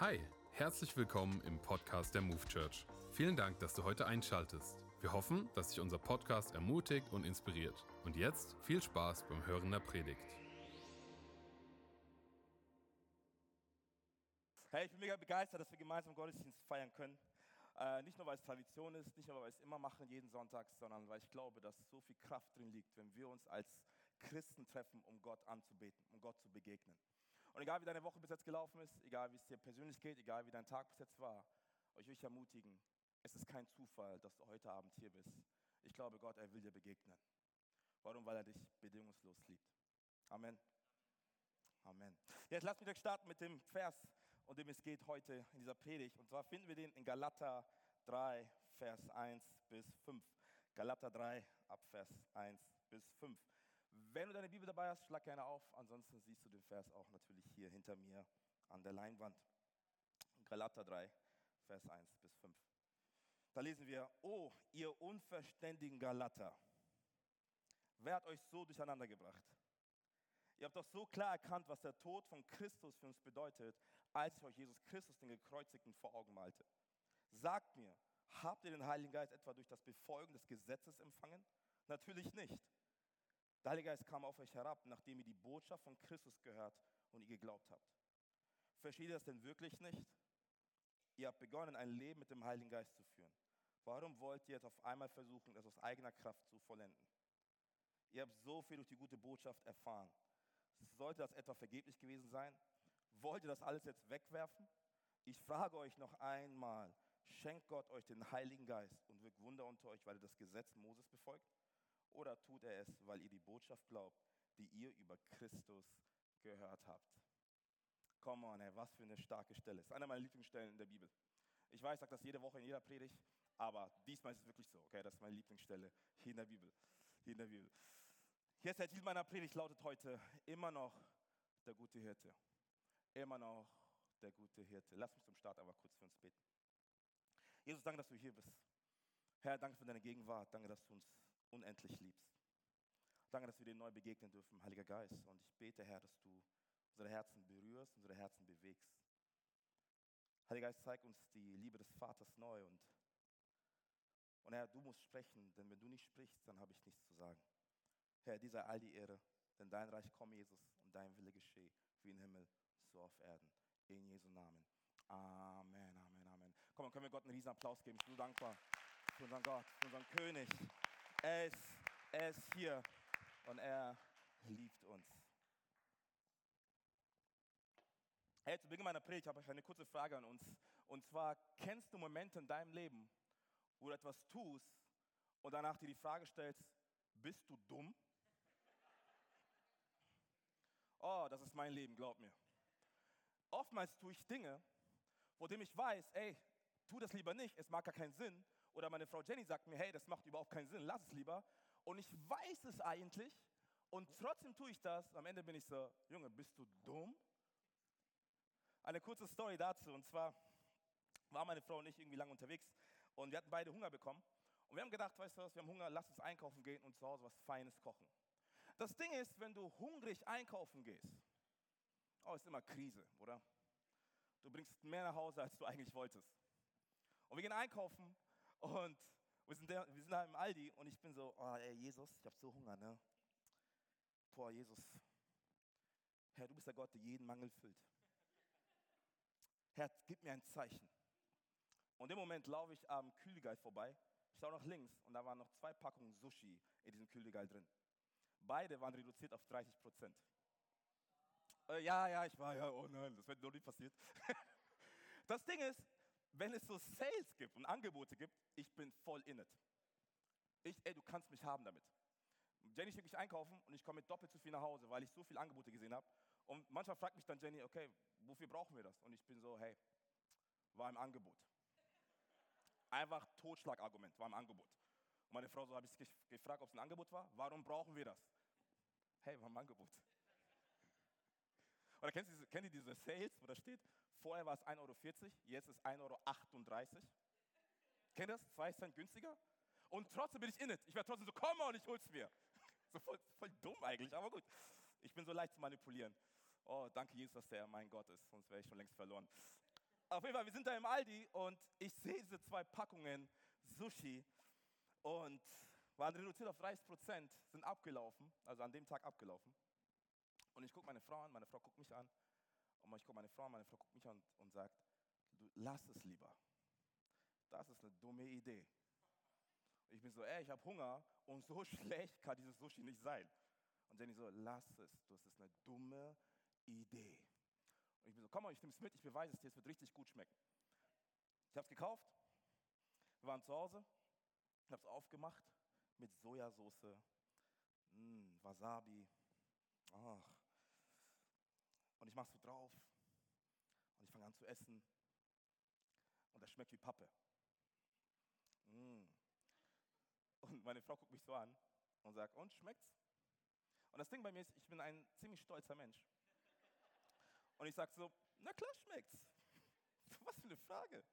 Hi, herzlich willkommen im Podcast der Move Church. Vielen Dank, dass du heute einschaltest. Wir hoffen, dass dich unser Podcast ermutigt und inspiriert. Und jetzt viel Spaß beim Hören der Predigt. Hey, ich bin mega begeistert, dass wir gemeinsam Gottesdienst feiern können. Äh, nicht nur, weil es Tradition ist, nicht nur, weil wir es immer machen, jeden Sonntag, sondern weil ich glaube, dass so viel Kraft drin liegt, wenn wir uns als Christen treffen, um Gott anzubeten, um Gott zu begegnen. Und egal wie deine Woche bis jetzt gelaufen ist, egal wie es dir persönlich geht, egal wie dein Tag bis jetzt war, euch will ich ermutigen, es ist kein Zufall, dass du heute Abend hier bist. Ich glaube, Gott, er will dir begegnen. Warum? Weil er dich bedingungslos liebt. Amen. Amen. Jetzt lass mich direkt starten mit dem Vers, um dem es geht heute in dieser Predigt. Und zwar finden wir den in Galater 3, Vers 1 bis 5. Galater 3, ab Vers 1 bis 5. Wenn du deine Bibel dabei hast, schlag gerne auf. Ansonsten siehst du den Vers auch natürlich hier hinter mir an der Leinwand. Galater 3, Vers 1 bis 5. Da lesen wir, oh, ihr unverständigen Galater, wer hat euch so durcheinander gebracht? Ihr habt doch so klar erkannt, was der Tod von Christus für uns bedeutet, als ich euch Jesus Christus, den Gekreuzigten, vor Augen malte. Sagt mir, habt ihr den Heiligen Geist etwa durch das Befolgen des Gesetzes empfangen? Natürlich nicht. Der Heilige Geist kam auf euch herab, nachdem ihr die Botschaft von Christus gehört und ihr geglaubt habt. Versteht ihr das denn wirklich nicht? Ihr habt begonnen, ein Leben mit dem Heiligen Geist zu führen. Warum wollt ihr jetzt auf einmal versuchen, es aus eigener Kraft zu vollenden? Ihr habt so viel durch die gute Botschaft erfahren. Sollte das etwa vergeblich gewesen sein? Wollt ihr das alles jetzt wegwerfen? Ich frage euch noch einmal, schenkt Gott euch den Heiligen Geist und wirkt Wunder unter euch, weil ihr das Gesetz Moses befolgt? Oder tut er es, weil ihr die Botschaft glaubt, die ihr über Christus gehört habt? Come on, ey, was für eine starke Stelle. Das ist einer meiner Lieblingsstellen in der Bibel. Ich weiß, ich sage das jede Woche in jeder Predigt, aber diesmal ist es wirklich so, okay? Das ist meine Lieblingsstelle hier in der Bibel. Hier in der Bibel. Hier ist der Titel meiner Predigt, lautet heute immer noch der gute Hirte. Immer noch der gute Hirte. Lass mich zum Start aber kurz für uns beten. Jesus, danke, dass du hier bist. Herr, danke für deine Gegenwart. Danke, dass du uns unendlich liebst. Danke, dass wir dir neu begegnen dürfen, Heiliger Geist. Und ich bete, Herr, dass du unsere Herzen berührst, unsere Herzen bewegst. Heiliger Geist, zeig uns die Liebe des Vaters neu. Und, und Herr, du musst sprechen, denn wenn du nicht sprichst, dann habe ich nichts zu sagen. Herr, dir sei all die Ehre, denn dein Reich komme, Jesus, und dein Wille geschehe, wie im Himmel, so auf Erden. In Jesu Namen. Amen, Amen, Amen. Komm, können wir Gott einen riesen Applaus geben. Ich bin so dankbar für unseren Gott, für unseren König. Er ist, er ist hier und er liebt uns. Hey, zu Beginn meiner Predigt habe ich eine kurze Frage an uns. Und zwar, kennst du Momente in deinem Leben, wo du etwas tust und danach dir die Frage stellst, bist du dumm? Oh, das ist mein Leben, glaub mir. Oftmals tue ich Dinge, wo dem ich weiß, ey, tu das lieber nicht, es mag gar keinen Sinn. Oder meine Frau Jenny sagt mir, hey, das macht überhaupt keinen Sinn, lass es lieber. Und ich weiß es eigentlich und trotzdem tue ich das. Am Ende bin ich so, Junge, bist du dumm? Eine kurze Story dazu. Und zwar war meine Frau und ich irgendwie lange unterwegs und wir hatten beide Hunger bekommen. Und wir haben gedacht, weißt du was, wir haben Hunger, lass uns einkaufen gehen und zu Hause was Feines kochen. Das Ding ist, wenn du hungrig einkaufen gehst, oh, ist immer Krise, oder? Du bringst mehr nach Hause, als du eigentlich wolltest. Und wir gehen einkaufen und wir sind, da, wir sind da im Aldi und ich bin so, oh, ey, Jesus, ich habe so Hunger, ne? Boah, Jesus, Herr, du bist der Gott, der jeden Mangel füllt. Herr, gib mir ein Zeichen. Und im Moment laufe ich am Kühlregal vorbei, schaue nach links und da waren noch zwei Packungen Sushi in diesem Kühlregal drin. Beide waren reduziert auf 30 Prozent. Äh, ja, ja, ich war, ja, oh nein, das wird noch nie passiert. das Ding ist, wenn es so Sales gibt und Angebote gibt, ich bin voll in it. Ich, ey, du kannst mich haben damit. Jenny schickt mich einkaufen und ich komme mit doppelt so viel nach Hause, weil ich so viele Angebote gesehen habe. Und manchmal fragt mich dann Jenny, okay, wofür brauchen wir das? Und ich bin so, hey, war im Angebot. Einfach Totschlagargument, war im Angebot. Und meine Frau so, habe ich gefragt, ob es ein Angebot war. Warum brauchen wir das? Hey, war im Angebot. Oder kennt ihr, kennt ihr diese Sales, wo da steht, vorher war es 1,40 Euro, jetzt ist 1,38 Euro. Kennt ihr das? Zwei Cent günstiger? Und trotzdem bin ich in it. Ich werde trotzdem so, komm und ich hol's mir. So voll, voll dumm eigentlich, aber gut. Ich bin so leicht zu manipulieren. Oh, danke Jesus, dass der mein Gott ist, sonst wäre ich schon längst verloren. Auf jeden Fall, wir sind da im Aldi und ich sehe diese zwei Packungen Sushi und waren reduziert auf 30 Prozent, sind abgelaufen, also an dem Tag abgelaufen. Und ich gucke meine Frau an, meine Frau guckt mich an und ich gucke meine Frau an, meine Frau guckt mich an und sagt, du lass es lieber. Das ist eine dumme Idee. Ich bin so, ey, ich habe Hunger und so schlecht kann dieses Sushi nicht sein. Und Jenny so, lass es, das ist eine dumme Idee. Und ich bin so, komm mal, ich nehme es mit, ich beweise es dir, es wird richtig gut schmecken. Ich habe es gekauft, wir waren zu Hause, ich habe es aufgemacht mit Sojasauce, mh, mm, Wasabi, ach. Und ich mache so drauf und ich fange an zu essen und das schmeckt wie Pappe. Mm. Und meine Frau guckt mich so an und sagt, und schmeckt's? Und das Ding bei mir ist, ich bin ein ziemlich stolzer Mensch. Und ich sage so, na klar schmeckt's. Was für eine Frage.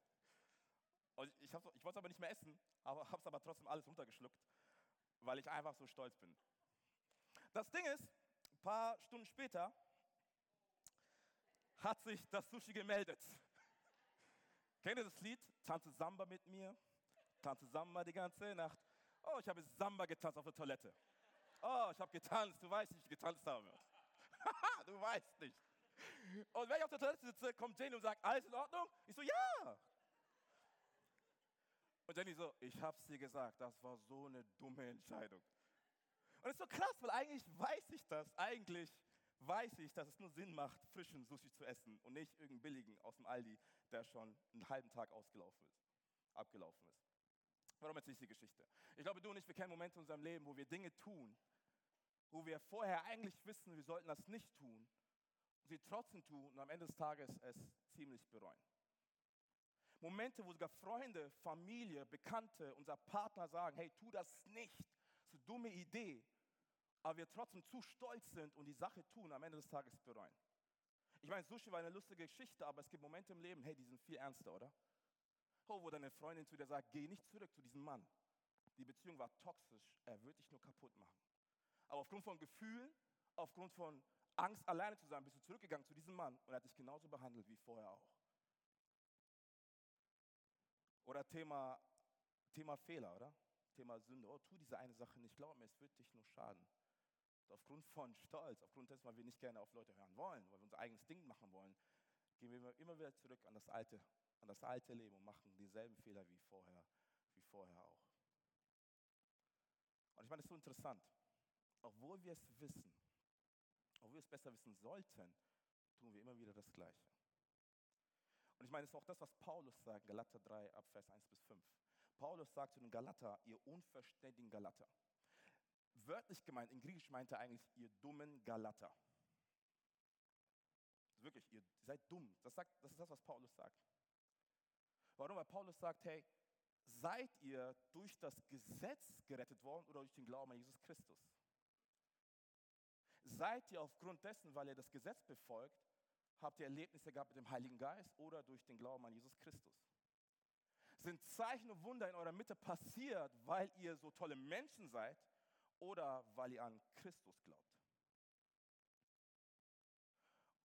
Und ich, ich wollte es aber nicht mehr essen, aber habe es aber trotzdem alles runtergeschluckt, weil ich einfach so stolz bin. Das Ding ist, ein paar Stunden später hat sich das Sushi gemeldet. Kennt ihr das Lied? Tanze Samba mit mir, tanze Samba die ganze Nacht. Oh, ich habe Samba getanzt auf der Toilette. Oh, ich habe getanzt, du weißt nicht, wie ich getanzt habe. du weißt nicht. Und wenn ich auf der Toilette sitze, kommt Jenny und sagt, alles in Ordnung? Ich so, ja. Und Jenny so, ich hab's dir gesagt, das war so eine dumme Entscheidung. Und es ist so krass, weil eigentlich weiß ich das, eigentlich weiß ich, dass es nur Sinn macht, frischen Sushi zu essen und nicht irgendeinen billigen aus dem Aldi, der schon einen halben Tag ausgelaufen ist, abgelaufen ist. Warum erzähle ich die Geschichte? Ich glaube, du und ich, wir kennen Momente in unserem Leben, wo wir Dinge tun, wo wir vorher eigentlich wissen, wir sollten das nicht tun, und sie trotzdem tun und am Ende des Tages es ziemlich bereuen. Momente, wo sogar Freunde, Familie, Bekannte, unser Partner sagen, hey, tu das nicht, das ist eine dumme Idee, aber wir trotzdem zu stolz sind und die Sache tun, am Ende des Tages bereuen. Ich meine, Sushi war eine lustige Geschichte, aber es gibt Momente im Leben, hey, die sind viel ernster, oder? Oh, wo deine Freundin zu dir sagt, geh nicht zurück zu diesem Mann. Die Beziehung war toxisch, er wird dich nur kaputt machen. Aber aufgrund von Gefühlen, aufgrund von Angst, alleine zu sein, bist du zurückgegangen zu diesem Mann und er hat dich genauso behandelt wie vorher auch. Oder Thema, Thema Fehler, oder? Thema Sünde. Oh, tu diese eine Sache nicht. Glaub mir, es wird dich nur schaden. Und aufgrund von Stolz, aufgrund dessen, weil wir nicht gerne auf Leute hören wollen, weil wir unser eigenes Ding machen wollen, gehen wir immer wieder zurück an das alte, an das alte Leben und machen dieselben Fehler wie vorher, wie vorher auch. Und ich meine, es ist so interessant. Obwohl wir es wissen, obwohl wir es besser wissen sollten, tun wir immer wieder das Gleiche. Und ich meine, es ist auch das, was Paulus sagt, Galater 3, ab Vers 1 bis 5. Paulus sagt zu den Galater, ihr unverständigen Galater. Wörtlich gemeint, in Griechisch meint er eigentlich, ihr dummen Galater. Wirklich, ihr seid dumm. Das, sagt, das ist das, was Paulus sagt. Warum? Weil Paulus sagt, hey, seid ihr durch das Gesetz gerettet worden oder durch den Glauben an Jesus Christus? Seid ihr aufgrund dessen, weil ihr das Gesetz befolgt, habt ihr Erlebnisse gehabt mit dem Heiligen Geist oder durch den Glauben an Jesus Christus? Sind Zeichen und Wunder in eurer Mitte passiert, weil ihr so tolle Menschen seid oder weil ihr an Christus glaubt?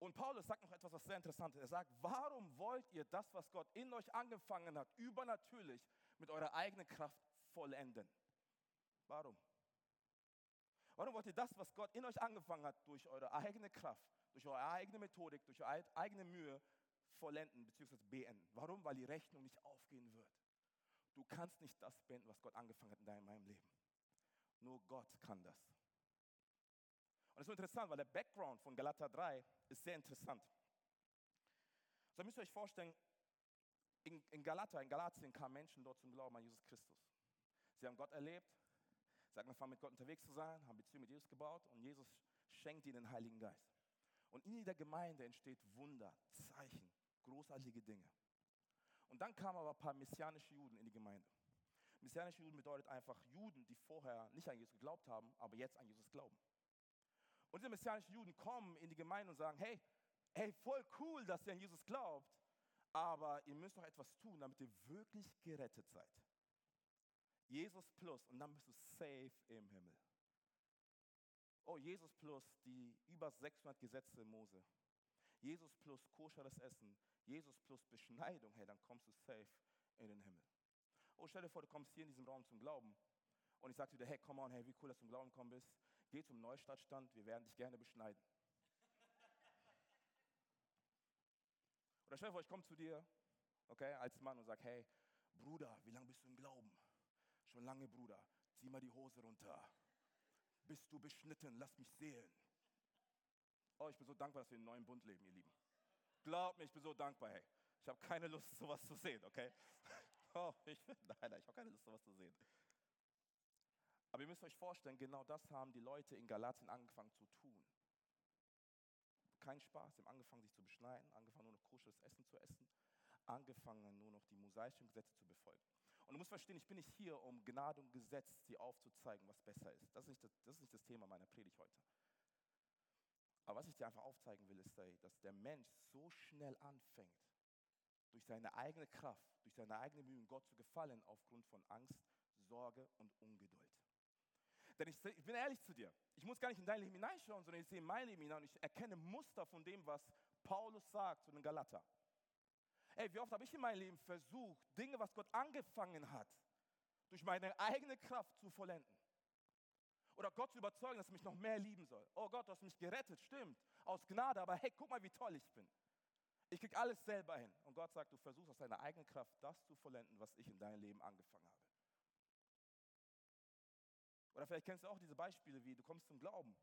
Und Paulus sagt noch etwas, was sehr interessant ist. Er sagt, warum wollt ihr das, was Gott in euch angefangen hat, übernatürlich mit eurer eigenen Kraft vollenden? Warum? Warum wollt ihr das, was Gott in euch angefangen hat, durch eure eigene Kraft, durch eure eigene Methodik, durch eure eigene Mühe vollenden bzw. beenden? Warum? Weil die Rechnung nicht aufgehen wird. Du kannst nicht das beenden, was Gott angefangen hat in deinem Leben. Nur Gott kann das. Und das ist interessant, weil der Background von Galater 3 ist sehr interessant. So müsst ihr euch vorstellen, in, in Galater, in Galatien kamen Menschen dort zum Glauben an Jesus Christus. Sie haben Gott erlebt, sie haben angefangen mit Gott unterwegs zu sein, haben Beziehungen mit Jesus gebaut und Jesus schenkt ihnen den Heiligen Geist. Und in der Gemeinde entsteht Wunder, Zeichen, großartige Dinge. Und dann kamen aber ein paar messianische Juden in die Gemeinde. Messianische Juden bedeutet einfach Juden, die vorher nicht an Jesus geglaubt haben, aber jetzt an Jesus glauben. Und diese messianischen Juden kommen in die Gemeinde und sagen, hey, hey, voll cool, dass ihr an Jesus glaubt, aber ihr müsst doch etwas tun, damit ihr wirklich gerettet seid. Jesus plus und dann bist du safe im Himmel. Oh, Jesus plus die über 600 Gesetze Mose. Jesus plus koscheres Essen, Jesus plus Beschneidung, hey, dann kommst du safe in den Himmel. Oh, stell dir vor, du kommst hier in diesem Raum zum Glauben und ich sage dir, hey, come on, hey, wie cool, dass du zum Glauben gekommen bist. Geh zum Neustadtstand, wir werden dich gerne beschneiden. Oder stell dir vor, ich komme zu dir, okay, als Mann und sage, hey, Bruder, wie lange bist du im Glauben? Schon lange, Bruder. Zieh mal die Hose runter. Bist du beschnitten? Lass mich sehen. Oh, ich bin so dankbar, dass wir in einem neuen Bund leben, ihr Lieben. Glaub mir, ich bin so dankbar, hey. Ich habe keine Lust, sowas zu sehen, okay? Oh, ich, nein, nein, ich habe keine Lust, sowas zu sehen. Aber ihr müsst euch vorstellen, genau das haben die Leute in Galatien angefangen zu tun. Kein Spaß, sie haben angefangen, sich zu beschneiden, angefangen, nur noch koscheres Essen zu essen, angefangen, nur noch die mosaischen Gesetze zu befolgen. Und du musst verstehen, ich bin nicht hier, um Gnade und Gesetz dir aufzuzeigen, was besser ist. Das ist nicht das, das, ist nicht das Thema meiner Predigt heute. Aber was ich dir einfach aufzeigen will, ist, dass der Mensch so schnell anfängt, durch seine eigene Kraft, durch seine eigene Bemühungen Gott zu gefallen, aufgrund von Angst, Sorge und Ungeduld. Denn ich, ich, bin ehrlich zu dir, ich muss gar nicht in dein Leben hineinschauen, sondern ich sehe mein Leben hinein und ich erkenne Muster von dem, was Paulus sagt zu den Galater. Ey, wie oft habe ich in meinem Leben versucht, Dinge, was Gott angefangen hat, durch meine eigene Kraft zu vollenden. Oder Gott zu überzeugen, dass er mich noch mehr lieben soll. Oh Gott, du hast mich gerettet, stimmt, aus Gnade, aber hey, guck mal, wie toll ich bin. Ich kriege alles selber hin. Und Gott sagt, du versuchst aus deiner eigenen Kraft das zu vollenden, was ich in deinem Leben angefangen habe. Oder vielleicht kennst du auch diese Beispiele, wie du kommst zum Glauben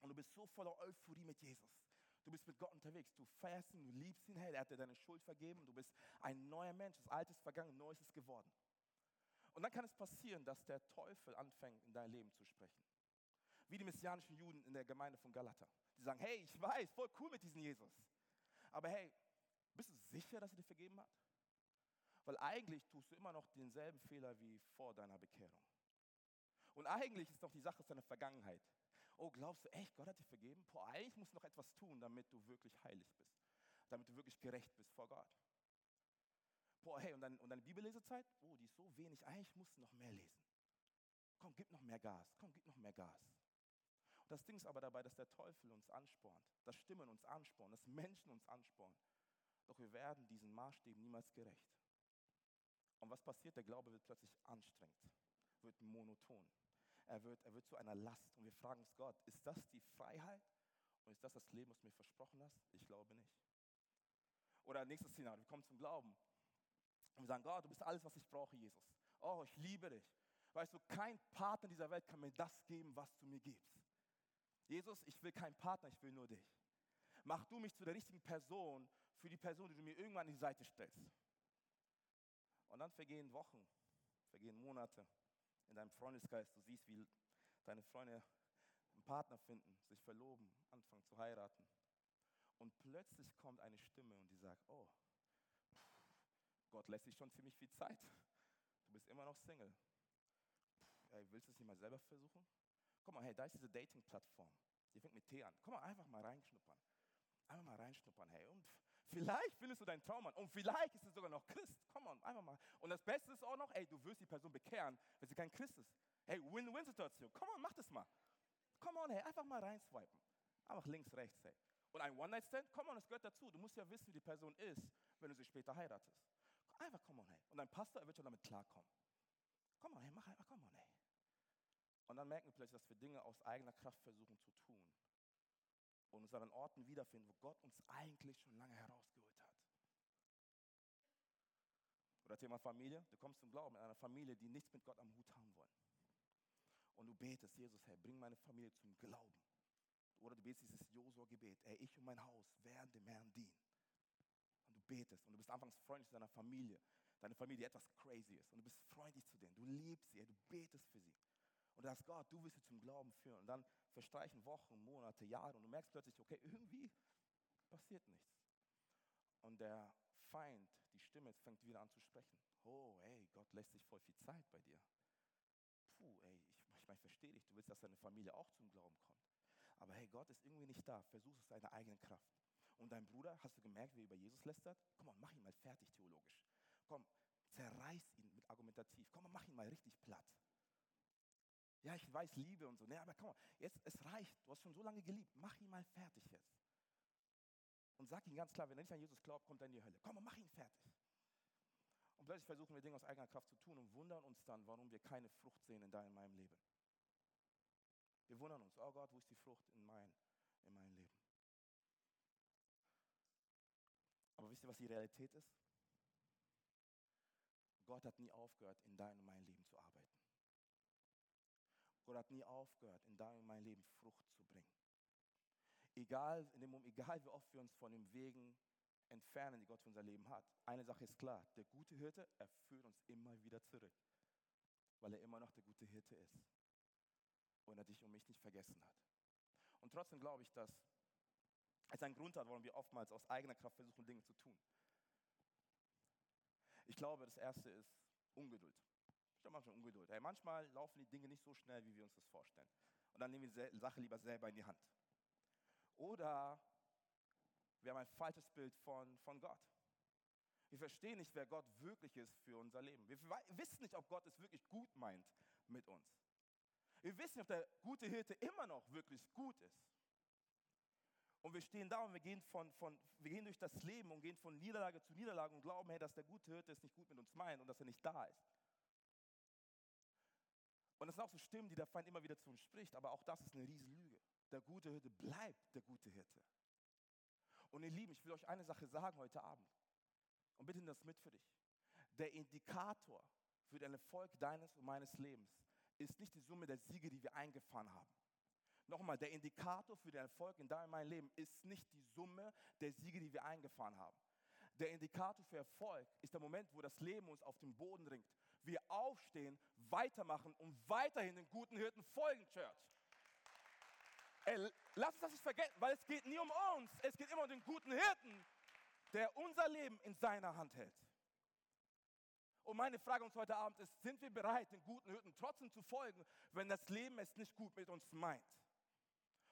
und du bist so voller Euphorie mit Jesus. Du bist mit Gott unterwegs, du feierst ihn, du liebst ihn, hey, er hat dir deine Schuld vergeben, du bist ein neuer Mensch, das Alte ist vergangen, Neues ist geworden. Und dann kann es passieren, dass der Teufel anfängt, in dein Leben zu sprechen. Wie die messianischen Juden in der Gemeinde von Galata. Die sagen, hey, ich weiß, voll cool mit diesem Jesus. Aber hey, bist du sicher, dass er dir vergeben hat? Weil eigentlich tust du immer noch denselben Fehler wie vor deiner Bekehrung. Und eigentlich ist doch die Sache seine Vergangenheit. Oh, glaubst du echt, Gott hat dir vergeben? Boah, eigentlich musst du noch etwas tun, damit du wirklich heilig bist. Damit du wirklich gerecht bist vor Gott boah, hey, und, dann, und deine Bibellesezeit, oh, die ist so wenig, eigentlich musst du noch mehr lesen. Komm, gib noch mehr Gas, komm, gib noch mehr Gas. Das Ding ist aber dabei, dass der Teufel uns anspornt, dass Stimmen uns anspornen, dass Menschen uns anspornen. Doch wir werden diesen Maßstäben niemals gerecht. Und was passiert? Der Glaube wird plötzlich anstrengend, wird monoton. Er wird, er wird zu einer Last. Und wir fragen uns Gott, ist das die Freiheit? Und ist das das Leben, was du mir versprochen hast? Ich glaube nicht. Oder nächstes Szenario, wir kommen zum Glauben. Und wir sagen, Gott, du bist alles, was ich brauche, Jesus. Oh, ich liebe dich. Weißt du, kein Partner dieser Welt kann mir das geben, was du mir gibst. Jesus, ich will keinen Partner, ich will nur dich. Mach du mich zu der richtigen Person für die Person, die du mir irgendwann an die Seite stellst. Und dann vergehen Wochen, vergehen Monate in deinem Freundesgeist. Du siehst, wie deine Freunde einen Partner finden, sich verloben, anfangen zu heiraten. Und plötzlich kommt eine Stimme und die sagt, oh, Gott lässt sich schon ziemlich viel Zeit. Du bist immer noch Single. Puh, ey, willst du es nicht mal selber versuchen? Komm mal, hey, da ist diese Dating-Plattform. Die fängt mit T an. Komm mal, einfach mal reinschnuppern. Einfach mal reinschnuppern, hey. Und vielleicht findest du deinen Traummann. Und vielleicht ist es sogar noch Christ. Komm mal, einfach mal. Und das Beste ist auch noch, ey, du wirst die Person bekehren, wenn sie kein Christ ist. Hey, Win-Win-Situation. Komm mal, mach das mal. Komm on, hey, einfach mal reinswipen. Einfach links, rechts, hey. Und ein One-Night-Stand, komm on, das gehört dazu. Du musst ja wissen, wie die Person ist, wenn du sie später heiratest. Einfach komm on, hey. Und dein Pastor, er wird schon damit klarkommen. Komm on, hey, mach einfach, komm on, hey. Und dann merken wir plötzlich, dass wir Dinge aus eigener Kraft versuchen zu tun. Und uns an Orten wiederfinden, wo Gott uns eigentlich schon lange herausgeholt hat. Oder Thema Familie. Du kommst zum Glauben in einer Familie, die nichts mit Gott am Hut haben wollen. Und du betest, Jesus, hey, bring meine Familie zum Glauben. Oder du betest dieses Josua-Gebet, ey, ich und mein Haus werden dem Herrn dienen betest und du bist anfangs freundlich zu deiner Familie, deine Familie, die etwas crazy ist und du bist freundlich zu denen, du liebst sie, du betest für sie. Und du sagst, Gott, du wirst sie zum Glauben führen. Und dann verstreichen Wochen, Monate, Jahre und du merkst plötzlich, okay, irgendwie passiert nichts. Und der Feind, die Stimme, fängt wieder an zu sprechen. Oh, ey, Gott lässt sich voll viel Zeit bei dir. Puh, ey, ich, ich, ich verstehe dich, du willst, dass deine Familie auch zum Glauben kommt. Aber hey, Gott ist irgendwie nicht da. Versuch es deine eigene Kraft. Und dein Bruder, hast du gemerkt, wie er über Jesus lästert? Komm mal, mach ihn mal fertig theologisch. Komm, zerreiß ihn mit argumentativ. Komm mal, mach ihn mal richtig platt. Ja, ich weiß Liebe und so. Nee, aber komm jetzt, es reicht. Du hast schon so lange geliebt. Mach ihn mal fertig jetzt. und sag ihm ganz klar, wenn er nicht an Jesus glaubt, kommt er in die Hölle. Komm mach ihn fertig. Und plötzlich versuchen wir Dinge aus eigener Kraft zu tun und wundern uns dann, warum wir keine Frucht sehen in deinem, in meinem Leben. Wir wundern uns, oh Gott, wo ist die Frucht in, mein, in meinem Leben? Aber wisst ihr, was die Realität ist? Gott hat nie aufgehört, in dein und mein Leben zu arbeiten. Gott hat nie aufgehört, in dein und mein Leben Frucht zu bringen. Egal, in dem, egal wie oft wir uns von den Wegen entfernen, die Gott für unser Leben hat. Eine Sache ist klar, der gute Hirte, er führt uns immer wieder zurück, weil er immer noch der gute Hirte ist und er dich und mich nicht vergessen hat. Und trotzdem glaube ich, dass es einen Grund hat, warum wir oftmals aus eigener Kraft versuchen, Dinge zu tun. Ich glaube, das erste ist Ungeduld. Glaube manchmal Ungeduld. Hey, manchmal laufen die Dinge nicht so schnell, wie wir uns das vorstellen. Und dann nehmen wir die Sache lieber selber in die Hand. Oder wir haben ein falsches Bild von, von Gott. Wir verstehen nicht, wer Gott wirklich ist für unser Leben. Wir wissen nicht, ob Gott es wirklich gut meint mit uns. Wir wissen nicht, ob der gute Hirte immer noch wirklich gut ist. Und wir stehen da und wir gehen, von, von, wir gehen durch das Leben und gehen von Niederlage zu Niederlage und glauben, hey, dass der gute Hirte es nicht gut mit uns meint und dass er nicht da ist. Und das sind auch so Stimmen, die der Feind immer wieder zu uns spricht, aber auch das ist eine Riesenlüge. Der gute Hirte bleibt der gute Hirte. Und ihr Lieben, ich will euch eine Sache sagen heute Abend. Und bitte nimm das mit für dich. Der Indikator für den Erfolg deines und meines Lebens ist nicht die Summe der Siege, die wir eingefahren haben. Nochmal, der Indikator für den Erfolg in deinem und meinem Leben ist nicht die Summe der Siege, die wir eingefahren haben. Der Indikator für Erfolg ist der Moment, wo das Leben uns auf den Boden ringt. Wir aufstehen, weitermachen und weiterhin den guten Hirten folgen, Church. Ey, lass uns das nicht vergessen, weil es geht nie um uns, es geht immer um den guten Hirten, der unser Leben in seiner Hand hält. Und meine Frage uns heute Abend ist, sind wir bereit, den guten Hirten trotzdem zu folgen, wenn das Leben es nicht gut mit uns meint?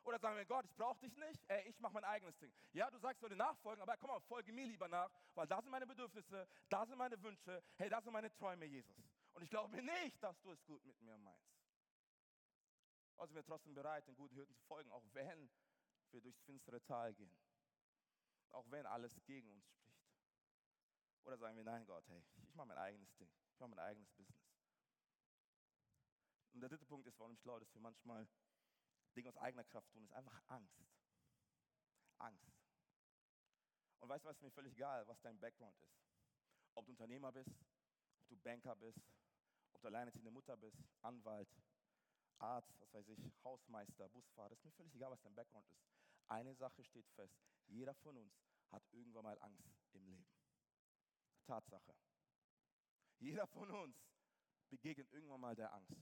Oder sagen wir, Gott, ich brauche dich nicht, ey, ich mache mein eigenes Ding. Ja, du sagst, ich soll dir nachfolgen, aber komm mal, folge mir lieber nach, weil da sind meine Bedürfnisse, da sind meine Wünsche, hey, da sind meine Träume, Jesus. Und ich glaube nicht, dass du es gut mit mir meinst. Also sind wir trotzdem bereit, den guten Hirten zu folgen, auch wenn wir durchs finstere Tal gehen. Auch wenn alles gegen uns spricht. Oder sagen wir, nein Gott, hey, ich mache mein eigenes Ding. Ich mache mein eigenes Business. Und der dritte Punkt ist, warum ich glaube, dass wir manchmal Dinge aus eigener Kraft tun, ist einfach Angst. Angst. Und weißt du was, ist mir völlig egal, was dein Background ist. Ob du Unternehmer bist, ob du Banker bist, ob du alleinerziehende Mutter bist, Anwalt, Arzt, was weiß ich, Hausmeister, Busfahrer, ist mir völlig egal, was dein Background ist. Eine Sache steht fest, jeder von uns hat irgendwann mal Angst im Leben. Tatsache. Jeder von uns begegnet irgendwann mal der Angst.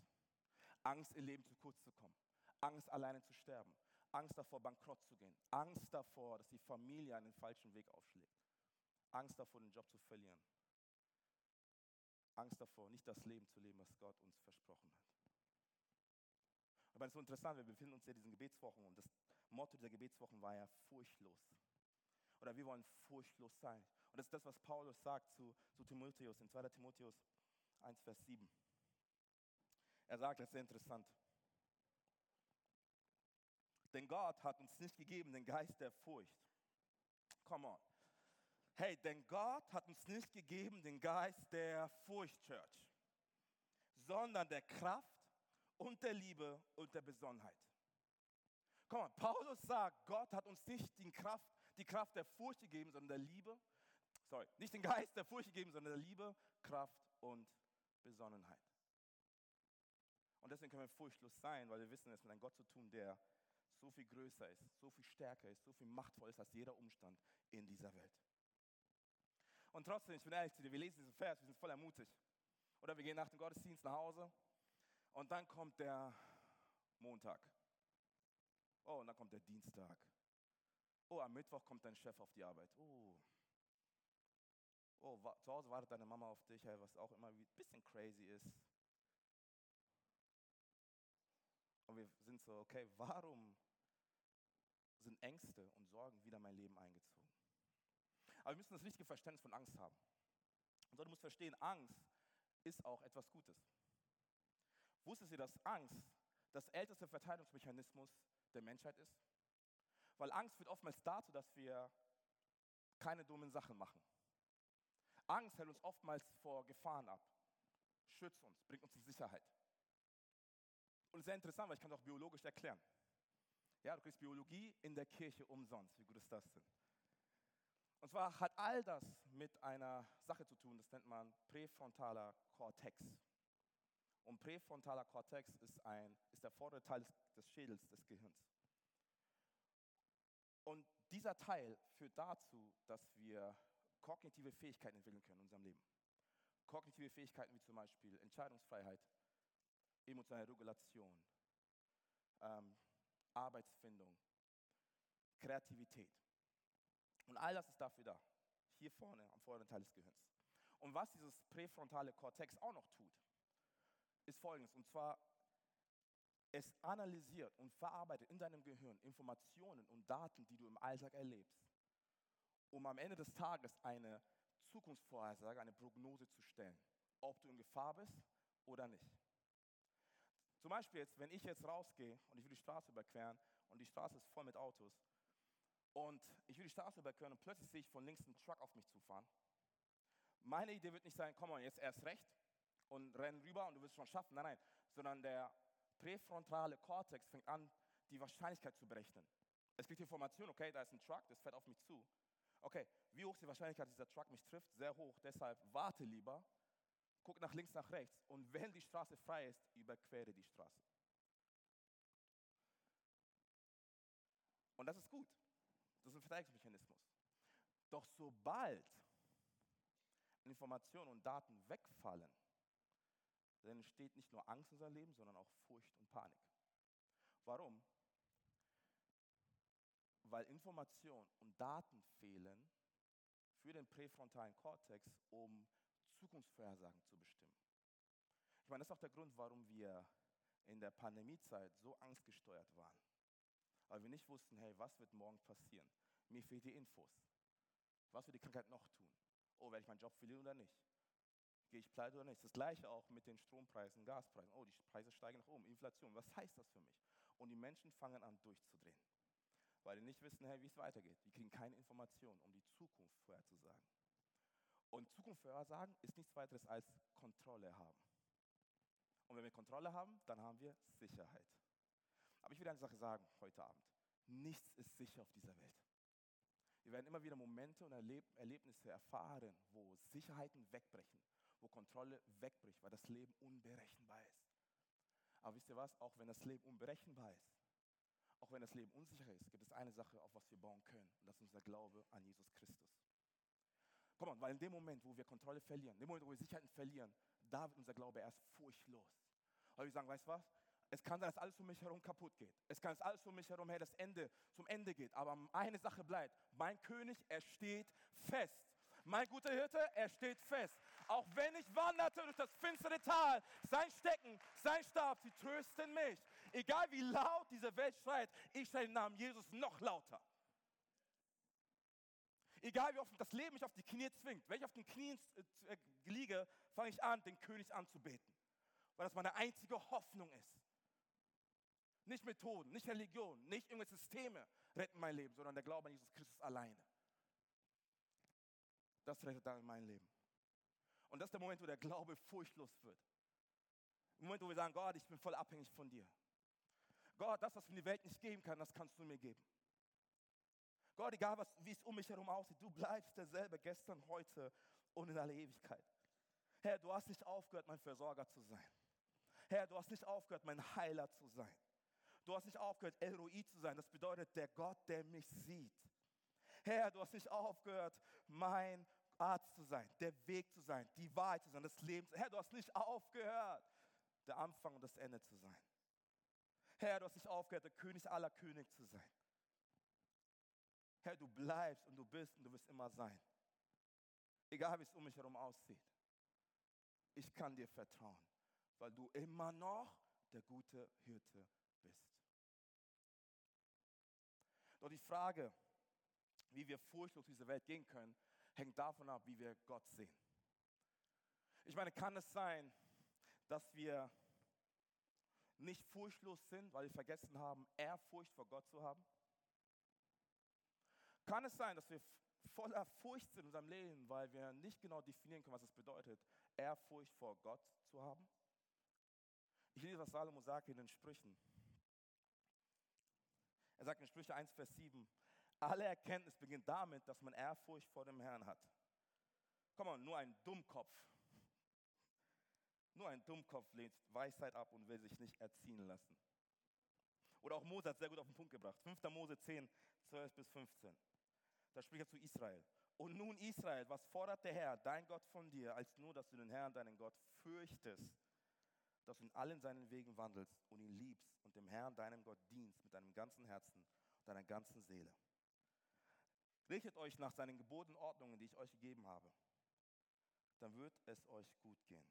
Angst, im Leben zu kurz zu kommen. Angst, alleine zu sterben. Angst davor, bankrott zu gehen. Angst davor, dass die Familie einen falschen Weg aufschlägt. Angst davor, den Job zu verlieren. Angst davor, nicht das Leben zu leben, was Gott uns versprochen hat. Aber es ist so interessant, wir befinden uns ja in diesen Gebetswochen und das Motto dieser Gebetswochen war ja furchtlos. Oder wir wollen furchtlos sein. Und das ist das, was Paulus sagt zu, zu Timotheus in 2. Timotheus 1, Vers 7. Er sagt, das ist sehr interessant. Denn Gott hat uns nicht gegeben den Geist der Furcht. Come on. Hey, denn Gott hat uns nicht gegeben den Geist der Furcht, Church, sondern der Kraft und der Liebe und der Besonnenheit. Komm on, Paulus sagt, Gott hat uns nicht die Kraft, die Kraft der Furcht gegeben, sondern der Liebe. Sorry, nicht den Geist der Furcht gegeben, sondern der Liebe, Kraft und Besonnenheit. Und deswegen können wir furchtlos sein, weil wir wissen, es mit einem Gott zu tun, der so viel größer ist, so viel stärker ist, so viel machtvoll ist als jeder Umstand in dieser Welt. Und trotzdem, ich bin ehrlich zu dir, wir lesen diesen Vers, wir sind voll ermutigt. Oder wir gehen nach dem Gottesdienst nach Hause und dann kommt der Montag. Oh, und dann kommt der Dienstag. Oh, am Mittwoch kommt dein Chef auf die Arbeit. Oh. Oh, zu Hause wartet deine Mama auf dich, was auch immer ein bisschen crazy ist. Und wir sind so, okay, warum sind Ängste und Sorgen wieder in mein Leben eingezogen? Aber wir müssen das richtige Verständnis von Angst haben. Und so, du musst verstehen, Angst ist auch etwas Gutes. Wusstet ihr, dass Angst das älteste Verteidigungsmechanismus der Menschheit ist? Weil Angst führt oftmals dazu, dass wir keine dummen Sachen machen. Angst hält uns oftmals vor Gefahren ab, schützt uns, bringt uns in Sicherheit. Und sehr interessant, weil ich kann es auch biologisch erklären. Ja, du kriegst Biologie in der Kirche umsonst. Wie gut ist das denn? Und zwar hat all das mit einer Sache zu tun, das nennt man präfrontaler Kortex. Und präfrontaler Kortex ist, ein, ist der vordere Teil des, des Schädels des Gehirns. Und dieser Teil führt dazu, dass wir kognitive Fähigkeiten entwickeln können in unserem Leben. Kognitive Fähigkeiten wie zum Beispiel Entscheidungsfreiheit, emotionale Regulation, ähm, Arbeitsfindung, Kreativität. Und all das ist dafür da, hier vorne am vorderen Teil des Gehirns. Und was dieses präfrontale Kortex auch noch tut, ist folgendes. Und zwar, es analysiert und verarbeitet in deinem Gehirn Informationen und Daten, die du im Alltag erlebst, um am Ende des Tages eine Zukunftsvorhersage, eine Prognose zu stellen, ob du in Gefahr bist oder nicht. Zum Beispiel jetzt, wenn ich jetzt rausgehe und ich will die Straße überqueren und die Straße ist voll mit Autos und ich will die Straße überqueren und plötzlich sehe ich von links einen Truck auf mich zufahren. Meine Idee wird nicht sein, komm mal jetzt erst recht und renn rüber und du wirst es schon schaffen. Nein, nein, sondern der präfrontale Kortex fängt an, die Wahrscheinlichkeit zu berechnen. Es die Information, okay, da ist ein Truck, das fährt auf mich zu. Okay, wie hoch ist die Wahrscheinlichkeit, dass dieser Truck mich trifft? Sehr hoch, deshalb warte lieber guck nach links, nach rechts und wenn die Straße frei ist, überquere die Straße. Und das ist gut. Das ist ein Verteidigungsmechanismus. Doch sobald Informationen und Daten wegfallen, dann entsteht nicht nur Angst in unserem Leben, sondern auch Furcht und Panik. Warum? Weil Informationen und Daten fehlen für den präfrontalen Kortex, um Zukunftsvorhersagen zu bestimmen. Ich meine, das ist auch der Grund, warum wir in der Pandemiezeit so angstgesteuert waren. Weil wir nicht wussten, hey, was wird morgen passieren? Mir fehlen die Infos. Was wird die Krankheit noch tun? Oh, werde ich meinen Job verlieren oder nicht? Gehe ich pleite oder nicht? Das gleiche auch mit den Strompreisen, Gaspreisen. Oh, die Preise steigen nach oben, Inflation. Was heißt das für mich? Und die Menschen fangen an durchzudrehen. Weil die nicht wissen, hey, wie es weitergeht. Die kriegen keine Informationen, um die Zukunft vorherzusagen. Und Zukunft vorhersagen ist nichts weiteres als Kontrolle haben. Und wenn wir Kontrolle haben, dann haben wir Sicherheit. Aber ich will eine Sache sagen heute Abend. Nichts ist sicher auf dieser Welt. Wir werden immer wieder Momente und Erleb Erlebnisse erfahren, wo Sicherheiten wegbrechen, wo Kontrolle wegbricht, weil das Leben unberechenbar ist. Aber wisst ihr was? Auch wenn das Leben unberechenbar ist, auch wenn das Leben unsicher ist, gibt es eine Sache, auf was wir bauen können. Und das ist unser Glaube an Jesus Christus. Komm on, weil in dem Moment, wo wir Kontrolle verlieren, in dem Moment, wo wir Sicherheiten verlieren, da wird unser Glaube erst furchtlos. Aber wir sagen, weißt du was? Es kann sein, dass alles um mich herum kaputt geht. Es kann, dass alles um mich herum hey, das Ende zum Ende geht. Aber eine Sache bleibt. Mein König, er steht fest. Mein guter Hirte, er steht fest. Auch wenn ich wanderte durch das finstere Tal, sein Stecken, sein Stab, sie trösten mich. Egal wie laut diese Welt schreit, ich schreie den Namen Jesus noch lauter. Egal wie oft das Leben mich auf die Knie zwingt, wenn ich auf den Knien äh, liege, fange ich an, den König anzubeten. Weil das meine einzige Hoffnung ist. Nicht Methoden, nicht Religion, nicht irgendwelche Systeme retten mein Leben, sondern der Glaube an Jesus Christus alleine. Das rettet dann mein Leben. Und das ist der Moment, wo der Glaube furchtlos wird. Im Moment, wo wir sagen, Gott, ich bin voll abhängig von dir. Gott, das, was mir die Welt nicht geben kann, das kannst du mir geben. Gott, egal was, wie es um mich herum aussieht, du bleibst derselbe gestern, heute und in aller Ewigkeit. Herr, du hast nicht aufgehört, mein Versorger zu sein. Herr, du hast nicht aufgehört, mein Heiler zu sein. Du hast nicht aufgehört, Elroi zu sein. Das bedeutet, der Gott, der mich sieht. Herr, du hast nicht aufgehört, mein Arzt zu sein, der Weg zu sein, die Wahrheit zu sein, das Leben. Herr, du hast nicht aufgehört, der Anfang und das Ende zu sein. Herr, du hast nicht aufgehört, der König aller König zu sein. Herr, du bleibst und du bist und du wirst immer sein. Egal wie es um mich herum aussieht. Ich kann dir vertrauen, weil du immer noch der gute Hirte bist. Doch die Frage, wie wir furchtlos diese Welt gehen können, hängt davon ab, wie wir Gott sehen. Ich meine, kann es sein, dass wir nicht furchtlos sind, weil wir vergessen haben, Ehrfurcht vor Gott zu haben? Kann es sein, dass wir voller Furcht sind in unserem Leben, weil wir nicht genau definieren können, was es bedeutet, Ehrfurcht vor Gott zu haben? Ich lese, was Salomo sagt in den Sprüchen. Er sagt in Sprüche 1, Vers 7, alle Erkenntnis beginnt damit, dass man Ehrfurcht vor dem Herrn hat. Komm mal, nur ein Dummkopf. Nur ein Dummkopf lehnt Weisheit ab und will sich nicht erziehen lassen. Oder auch Mose hat es sehr gut auf den Punkt gebracht. 5. Mose 10, 12 bis 15. Da spricht er zu Israel. Und nun Israel, was fordert der Herr, dein Gott von dir, als nur, dass du den Herrn, deinen Gott, fürchtest, dass du in allen seinen Wegen wandelst und ihn liebst und dem Herrn, deinem Gott, dienst mit deinem ganzen Herzen und deiner ganzen Seele. Richtet euch nach seinen Geboten und Ordnungen, die ich euch gegeben habe. Dann wird es euch gut gehen.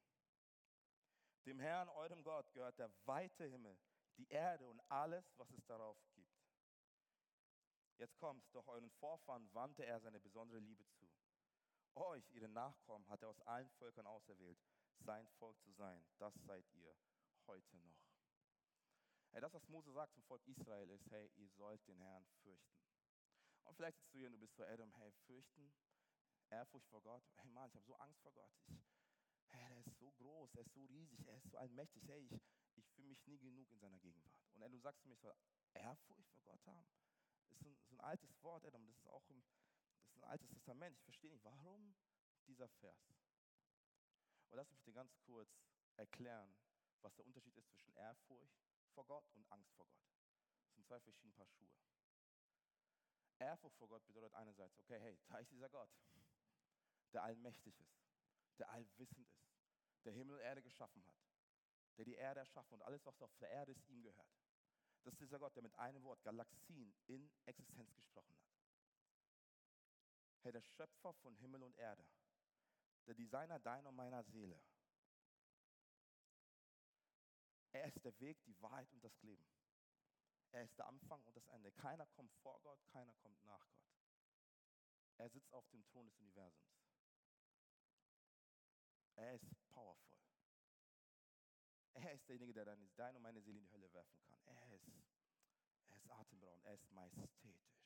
Dem Herrn, eurem Gott, gehört der weite Himmel, die Erde und alles, was es darauf. Jetzt kommt's, doch euren Vorfahren wandte er seine besondere Liebe zu. Euch, ihren Nachkommen, hat er aus allen Völkern auserwählt, sein Volk zu sein. Das seid ihr heute noch. Hey, das, was Mose sagt zum Volk Israel, ist, hey, ihr sollt den Herrn fürchten. Und vielleicht sitzt du hier und du bist so, Adam, hey, fürchten, Ehrfurcht vor Gott. Hey Mann, ich habe so Angst vor Gott. Ich, hey, er ist so groß, er ist so riesig, er ist so allmächtig. Hey, ich, ich fühle mich nie genug in seiner Gegenwart. Und du sagst zu mir, ich soll Ehrfurcht vor Gott haben. Ist ein, so ein altes Wort, Adam, das ist auch im, das ist ein altes Testament. Ich verstehe nicht, warum dieser Vers. Und lass mich dir ganz kurz erklären, was der Unterschied ist zwischen Ehrfurcht vor Gott und Angst vor Gott. Das sind zwei verschiedene Paar Schuhe. Ehrfurcht vor Gott bedeutet einerseits, okay, hey, da ist dieser Gott, der allmächtig ist, der allwissend ist, der Himmel und Erde geschaffen hat, der die Erde erschaffen und alles, was auf der Erde ist, ihm gehört. Das ist dieser Gott, der mit einem Wort Galaxien in Existenz gesprochen hat. Herr, der Schöpfer von Himmel und Erde, der Designer deiner und meiner Seele. Er ist der Weg, die Wahrheit und das Leben. Er ist der Anfang und das Ende. Keiner kommt vor Gott, keiner kommt nach Gott. Er sitzt auf dem Thron des Universums. Er ist powerful. Er ist derjenige, der deine, deine und meine Seele in die Hölle werfen kann. Er ist, er ist atemberaubend, er ist majestätisch.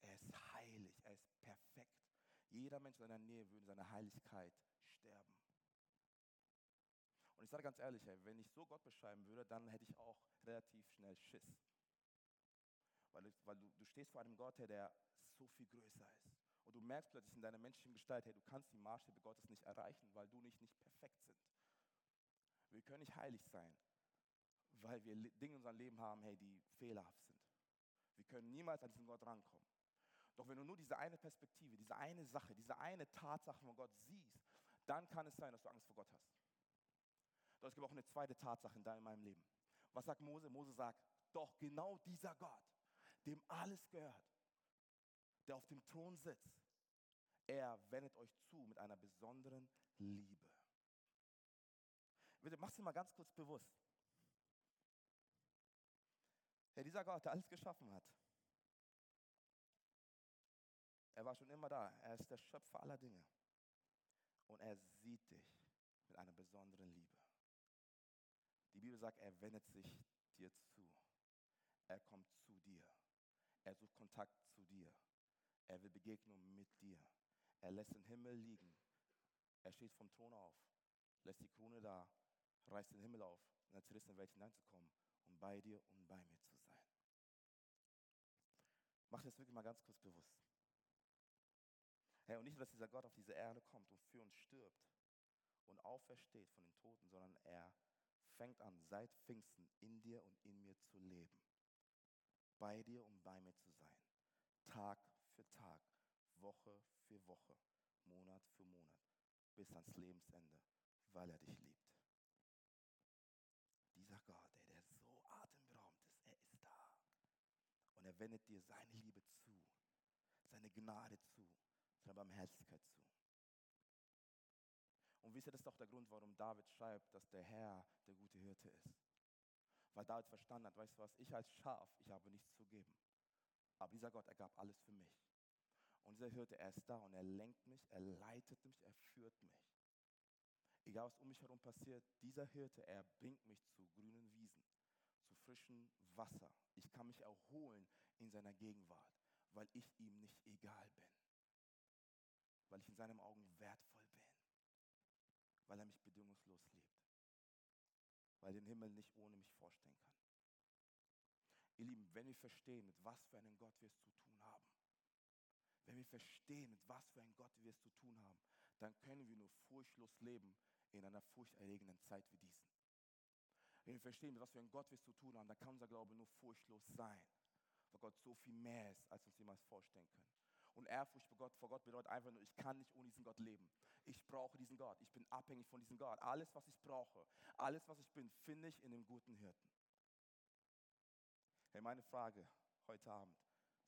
Er ist heilig, er ist perfekt. Jeder Mensch in seiner Nähe würde in seiner Heiligkeit sterben. Und ich sage ganz ehrlich, wenn ich so Gott beschreiben würde, dann hätte ich auch relativ schnell Schiss. Weil, du, weil du, du stehst vor einem Gott, der so viel größer ist. Und du merkst plötzlich in deiner menschlichen Gestalt, hey, du kannst die Maßstäbe Gottes nicht erreichen, weil du nicht, nicht perfekt sind. Wir können nicht heilig sein, weil wir Dinge in unserem Leben haben, hey, die fehlerhaft sind. Wir können niemals an diesen Gott rankommen. Doch wenn du nur diese eine Perspektive, diese eine Sache, diese eine Tatsache von Gott siehst, dann kann es sein, dass du Angst vor Gott hast. Doch es gibt auch eine zweite Tatsache in deinem Leben. Was sagt Mose? Mose sagt, doch genau dieser Gott, dem alles gehört, der auf dem Thron sitzt, er wendet euch zu mit einer besonderen Liebe. Bitte mach dir mal ganz kurz bewusst. Ja, dieser Gott, der alles geschaffen hat, er war schon immer da. Er ist der Schöpfer aller Dinge. Und er sieht dich mit einer besonderen Liebe. Die Bibel sagt, er wendet sich dir zu. Er kommt zu dir. Er sucht Kontakt zu dir. Er will Begegnung mit dir. Er lässt den Himmel liegen. Er steht vom Thron auf, lässt die Krone da, reißt den Himmel auf, in der zerrissene Welt hineinzukommen, um bei dir und bei mir zu. Mach dir das wirklich mal ganz kurz bewusst. Herr, und nicht nur, dass dieser Gott auf diese Erde kommt und für uns stirbt und aufersteht von den Toten, sondern er fängt an, seit Pfingsten in dir und in mir zu leben. Bei dir und bei mir zu sein. Tag für Tag, Woche für Woche, Monat für Monat, bis ans Lebensende, weil er dich liebt. Dieser Gott, ey, der so atemberaubend ist, er ist da. Und wendet dir seine Liebe zu, seine Gnade zu, seine Barmherzigkeit zu. Und wisst ihr, das ist doch der Grund, warum David schreibt, dass der Herr der gute Hirte ist. Weil David verstanden hat, weißt du was, ich als Schaf, ich habe nichts zu geben. Aber dieser Gott, er gab alles für mich. Und dieser Hirte, er ist da und er lenkt mich, er leitet mich, er führt mich. Egal was um mich herum passiert, dieser Hirte, er bringt mich zu grünen Wiesen, zu frischem Wasser. Ich kann mich erholen in seiner Gegenwart weil ich ihm nicht egal bin. Weil ich in seinen Augen wertvoll bin. Weil er mich bedingungslos liebt. Weil den Himmel nicht ohne mich vorstellen kann. Ihr Lieben, wenn wir verstehen, mit was für einem Gott wir es zu tun haben, wenn wir verstehen, mit was für einem Gott wir es zu tun haben, dann können wir nur furchtlos leben in einer furchterregenden Zeit wie diesen. Wenn wir verstehen, mit was für einem Gott wir es zu tun haben, dann kann unser Glaube nur furchtlos sein, weil Gott so viel mehr ist, als wir uns jemals vorstellen können. Und Ehrfurcht vor Gott, vor Gott bedeutet einfach nur, ich kann nicht ohne diesen Gott leben. Ich brauche diesen Gott. Ich bin abhängig von diesem Gott. Alles, was ich brauche, alles, was ich bin, finde ich in dem guten Hirten. Hey, meine Frage heute Abend,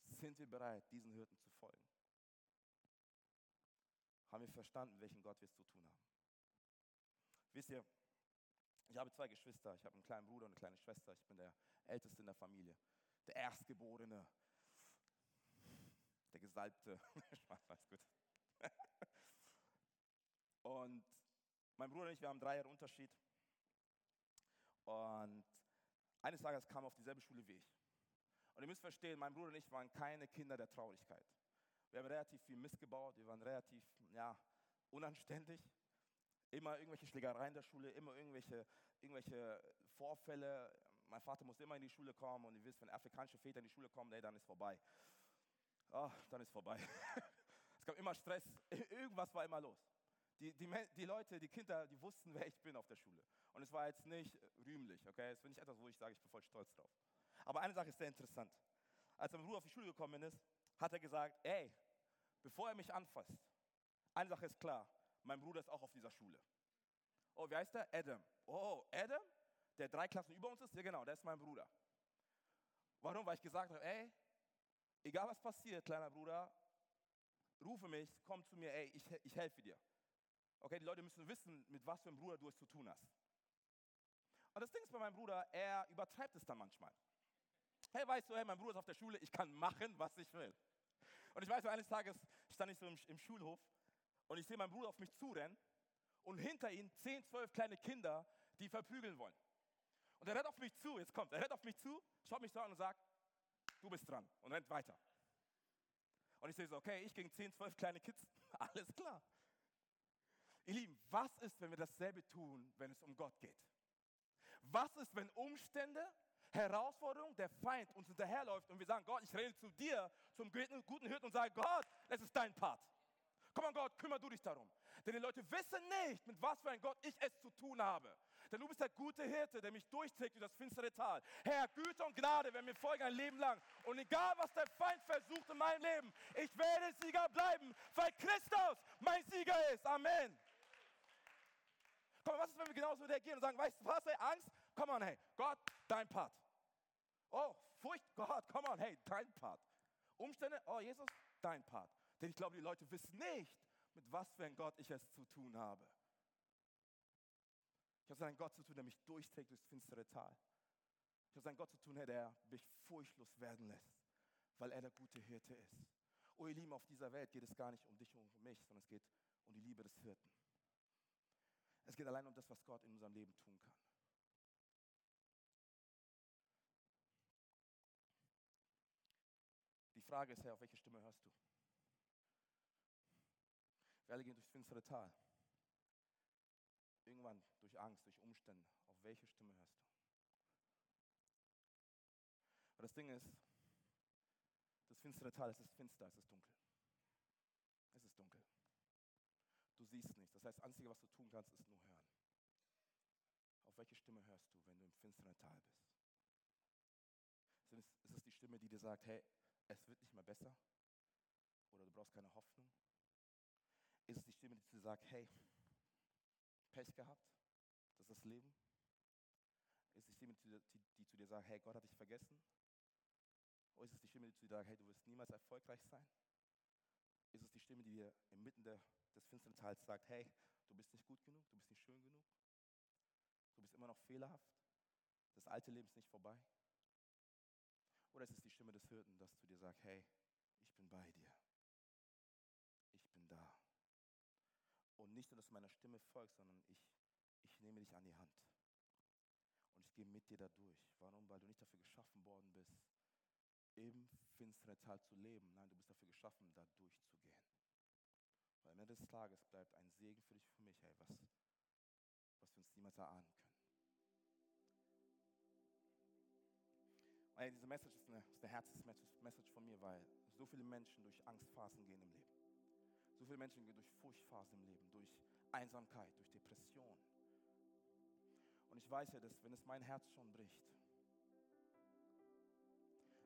sind wir bereit, diesen Hirten zu folgen? Haben wir verstanden, welchen Gott wir es zu tun haben? Wisst ihr, ich habe zwei Geschwister. Ich habe einen kleinen Bruder und eine kleine Schwester. Ich bin der Älteste in der Familie. Der Erstgeborene. Der Gesalbte. Alles gut. Und mein Bruder und ich, wir haben drei Jahre Unterschied. Und eines Tages wir auf dieselbe Schule wie ich. Und ihr müsst verstehen, mein Bruder und ich waren keine Kinder der Traurigkeit. Wir haben relativ viel Mist gebaut, wir waren relativ ja, unanständig. Immer irgendwelche Schlägereien der Schule, immer irgendwelche, irgendwelche Vorfälle. Mein Vater musste immer in die Schule kommen und ihr wisst, wenn afrikanische Väter in die Schule kommen, nee, dann ist vorbei. Oh, dann ist vorbei. es gab immer Stress, irgendwas war immer los. Die, die, die Leute, die Kinder, die wussten, wer ich bin auf der Schule. Und es war jetzt nicht rühmlich, okay? Es bin nicht etwas, wo ich sage, ich bin voll stolz drauf. Aber eine Sache ist sehr interessant. Als mein Bruder auf die Schule gekommen ist, hat er gesagt, ey, bevor er mich anfasst, eine Sache ist klar, mein Bruder ist auch auf dieser Schule. Oh, wie heißt der? Adam. Oh, Adam? Der drei Klassen über uns ist? Ja, genau, der ist mein Bruder. Warum? Weil ich gesagt habe, ey, egal was passiert, kleiner Bruder, rufe mich, komm zu mir, ey, ich, ich helfe dir. Okay, die Leute müssen wissen, mit was für einem Bruder du es zu tun hast. Und das Ding ist bei meinem Bruder, er übertreibt es dann manchmal. Hey, weißt du, hey, mein Bruder ist auf der Schule, ich kann machen, was ich will. Und ich weiß, eines Tages stand ich so im, im Schulhof und ich sehe meinen Bruder auf mich zurennen und hinter ihm zehn, zwölf kleine Kinder, die verprügeln wollen. Und er rennt auf mich zu, jetzt kommt, er rennt auf mich zu, schaut mich so an und sagt, du bist dran und rennt weiter. Und ich sehe so, okay, ich gegen zehn, zwölf kleine Kids, alles klar. Ihr Lieben, was ist, wenn wir dasselbe tun, wenn es um Gott geht? Was ist, wenn Umstände Herausforderung, der Feind uns hinterherläuft und wir sagen, Gott, ich rede zu dir, zum guten Hirten und sage, Gott, es ist dein Part. Komm an Gott, kümmere du dich darum. Denn die Leute wissen nicht, mit was für ein Gott ich es zu tun habe. Denn du bist der gute Hirte, der mich durchträgt durch das finstere Tal. Herr, Güte und Gnade werden mir folgen ein Leben lang. Und egal, was der Feind versucht in meinem Leben, ich werde Sieger bleiben, weil Christus mein Sieger ist. Amen. Komm, was ist, wenn wir genauso reagieren und sagen, weißt du was, ey, Angst? Komm on, hey, Gott, dein Part. Oh, Furcht, Gott, komm on, hey, dein Part. Umstände, oh, Jesus, dein Part. Denn ich glaube, die Leute wissen nicht, mit was für ein Gott ich es zu tun habe. Ich habe es einen Gott zu tun, der mich durchträgt durchs finstere Tal. Ich habe es einen Gott zu tun, der mich furchtlos werden lässt, weil er der gute Hirte ist. Oh, ihr Lieben, auf dieser Welt geht es gar nicht um dich und um mich, sondern es geht um die Liebe des Hirten. Es geht allein um das, was Gott in unserem Leben tun kann. Die Frage ist, Herr, auf welche Stimme hörst du? Wir alle gehen durchs finstere Tal. Irgendwann durch Angst, durch Umstände. Auf welche Stimme hörst du? Aber das Ding ist, das finstere Tal, es ist finster, es ist dunkel. Es ist dunkel. Du siehst nichts. Das heißt, das Einzige, was du tun kannst, ist nur hören. Auf welche Stimme hörst du, wenn du im finsteren Tal bist? Ist es die Stimme, die dir sagt, hey, es wird nicht mehr besser? Oder du brauchst keine Hoffnung? Ist es die Stimme, die dir sagt, hey, Pech gehabt? Das ist das Leben? Ist es die Stimme, die, die, zu dir sagt, hey, Gott hat dich vergessen? Oder ist es die Stimme, die zu dir sagt, hey, du wirst niemals erfolgreich sein? Ist es die Stimme, die dir inmitten der, des finsteren Tals sagt, hey, du bist nicht gut genug, du bist nicht schön genug, du bist immer noch fehlerhaft, das alte Leben ist nicht vorbei? Oder ist es die Stimme des Hirten, das zu dir sagt, hey, ich bin bei dir, ich bin da. Und nicht nur, dass du meiner Stimme folgst, sondern ich, ich nehme dich an die Hand. Und ich gehe mit dir da durch. Warum? Weil du nicht dafür geschaffen worden bist, im finsteren Tal zu leben. Nein, du bist dafür geschaffen, da durchzugehen. Weil am Ende des Tages bleibt ein Segen für dich, für mich, hey, was, was wir uns niemals erahnen können. Hey, diese Message ist eine, eine Herzensmessage von mir, weil so viele Menschen durch Angstphasen gehen im Leben. So viele Menschen gehen durch Furchtphasen im Leben, durch Einsamkeit, durch Depression. Und ich weiß ja, dass wenn es mein Herz schon bricht,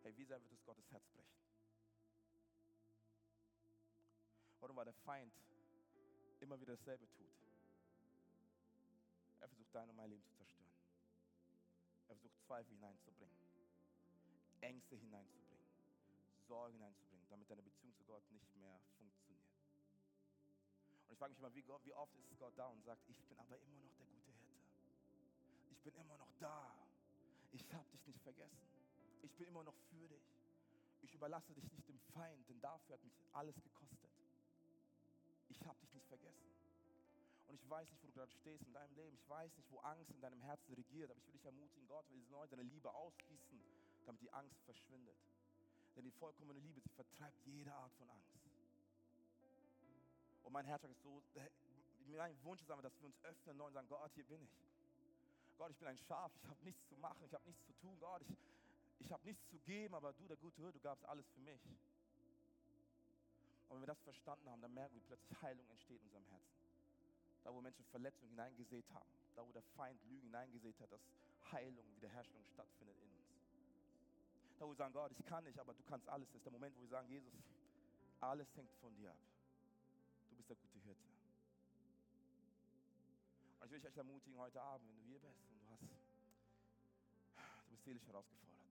hey, wie sehr wird es Gottes Herz brechen? Warum? Weil der Feind immer wieder dasselbe tut. Er versucht dein und mein Leben zu zerstören. Er versucht Zweifel hineinzubringen, Ängste hineinzubringen, Sorgen hineinzubringen, damit deine Beziehung zu Gott nicht mehr funktioniert. Und ich frage mich immer, wie, Gott, wie oft ist Gott da und sagt, ich bin aber immer noch der gute Hirte. Ich bin immer noch da. Ich habe dich nicht vergessen. Ich bin immer noch für dich. Ich überlasse dich nicht dem Feind, denn dafür hat mich alles gekostet. Ich habe dich nicht vergessen. Und ich weiß nicht, wo du gerade stehst in deinem Leben. Ich weiß nicht, wo Angst in deinem Herzen regiert. Aber ich will dich ermutigen, Gott will neu deine Liebe ausgießen, damit die Angst verschwindet. Denn die vollkommene Liebe, sie vertreibt jede Art von Angst. Und mein Herz ist so, mein Wunsch ist einfach, dass wir uns öffnen und sagen, Gott, hier bin ich. Gott, ich bin ein Schaf, ich habe nichts zu machen, ich habe nichts zu tun. Gott, ich, ich habe nichts zu geben, aber du, der gute Hirte, du gabst alles für mich. Und wenn wir das verstanden haben, dann merken wir, wie plötzlich Heilung entsteht in unserem Herzen. Da, wo Menschen Verletzungen hineingesät haben, da, wo der Feind Lügen hineingesät hat, dass Heilung, Wiederherstellung stattfindet in uns. Da, wo wir sagen, Gott, ich kann nicht, aber du kannst alles, das ist der Moment, wo wir sagen, Jesus, alles hängt von dir ab. Bist der gute Hirte. Und ich will echt ermutigen heute Abend, wenn du hier bist und du hast, du bist seelisch herausgefordert.